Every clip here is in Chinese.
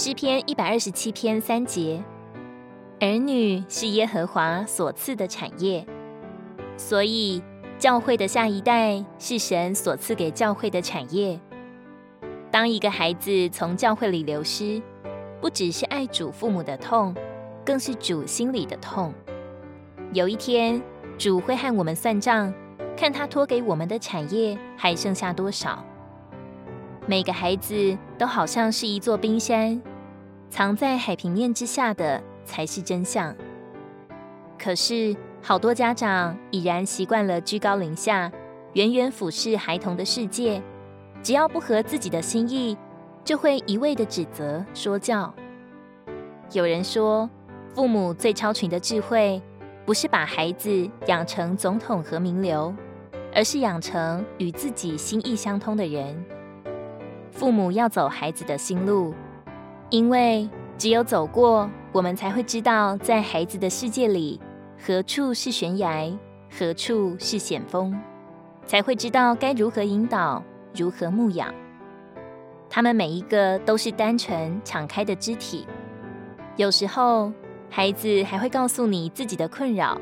诗篇一百二十七篇三节：儿女是耶和华所赐的产业，所以教会的下一代是神所赐给教会的产业。当一个孩子从教会里流失，不只是爱主父母的痛，更是主心里的痛。有一天，主会和我们算账，看他托给我们的产业还剩下多少。每个孩子都好像是一座冰山，藏在海平面之下的才是真相。可是，好多家长已然习惯了居高临下，远远俯视孩童的世界。只要不合自己的心意，就会一味的指责说教。有人说，父母最超群的智慧，不是把孩子养成总统和名流，而是养成与自己心意相通的人。父母要走孩子的心路，因为只有走过，我们才会知道，在孩子的世界里，何处是悬崖，何处是险峰，才会知道该如何引导。如何牧养？他们每一个都是单纯敞开的肢体。有时候，孩子还会告诉你自己的困扰，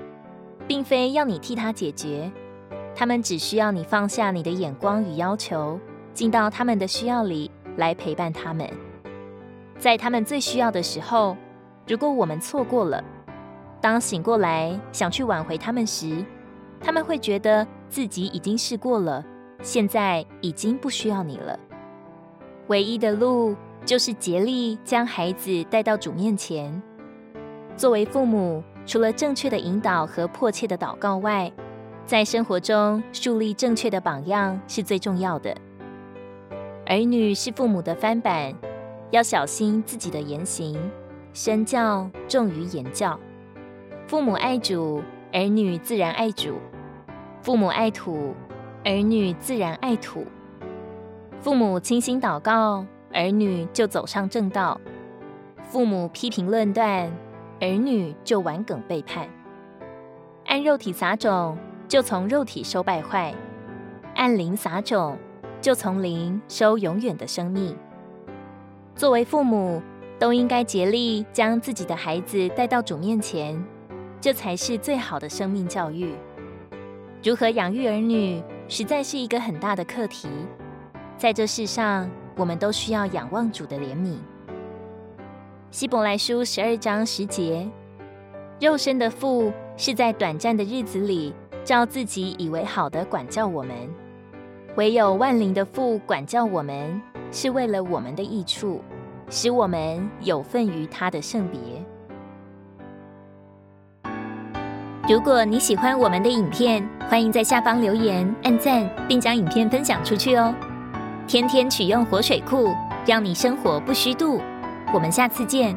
并非要你替他解决。他们只需要你放下你的眼光与要求，进到他们的需要里来陪伴他们。在他们最需要的时候，如果我们错过了，当醒过来想去挽回他们时，他们会觉得自己已经试过了。现在已经不需要你了。唯一的路就是竭力将孩子带到主面前。作为父母，除了正确的引导和迫切的祷告外，在生活中树立正确的榜样是最重要的。儿女是父母的翻版，要小心自己的言行。身教重于言教。父母爱主，儿女自然爱主；父母爱土。儿女自然爱土，父母倾心祷告，儿女就走上正道；父母批评论断，儿女就玩梗背叛。按肉体撒种，就从肉体收败坏；按灵撒种，就从零收永远的生命。作为父母，都应该竭力将自己的孩子带到主面前，这才是最好的生命教育。如何养育儿女？实在是一个很大的课题，在这世上，我们都需要仰望主的怜悯。希伯来书十二章十节：肉身的父是在短暂的日子里，照自己以为好的管教我们；唯有万灵的父管教我们，是为了我们的益处，使我们有份于他的圣别。如果你喜欢我们的影片，欢迎在下方留言、按赞，并将影片分享出去哦。天天取用活水库，让你生活不虚度。我们下次见。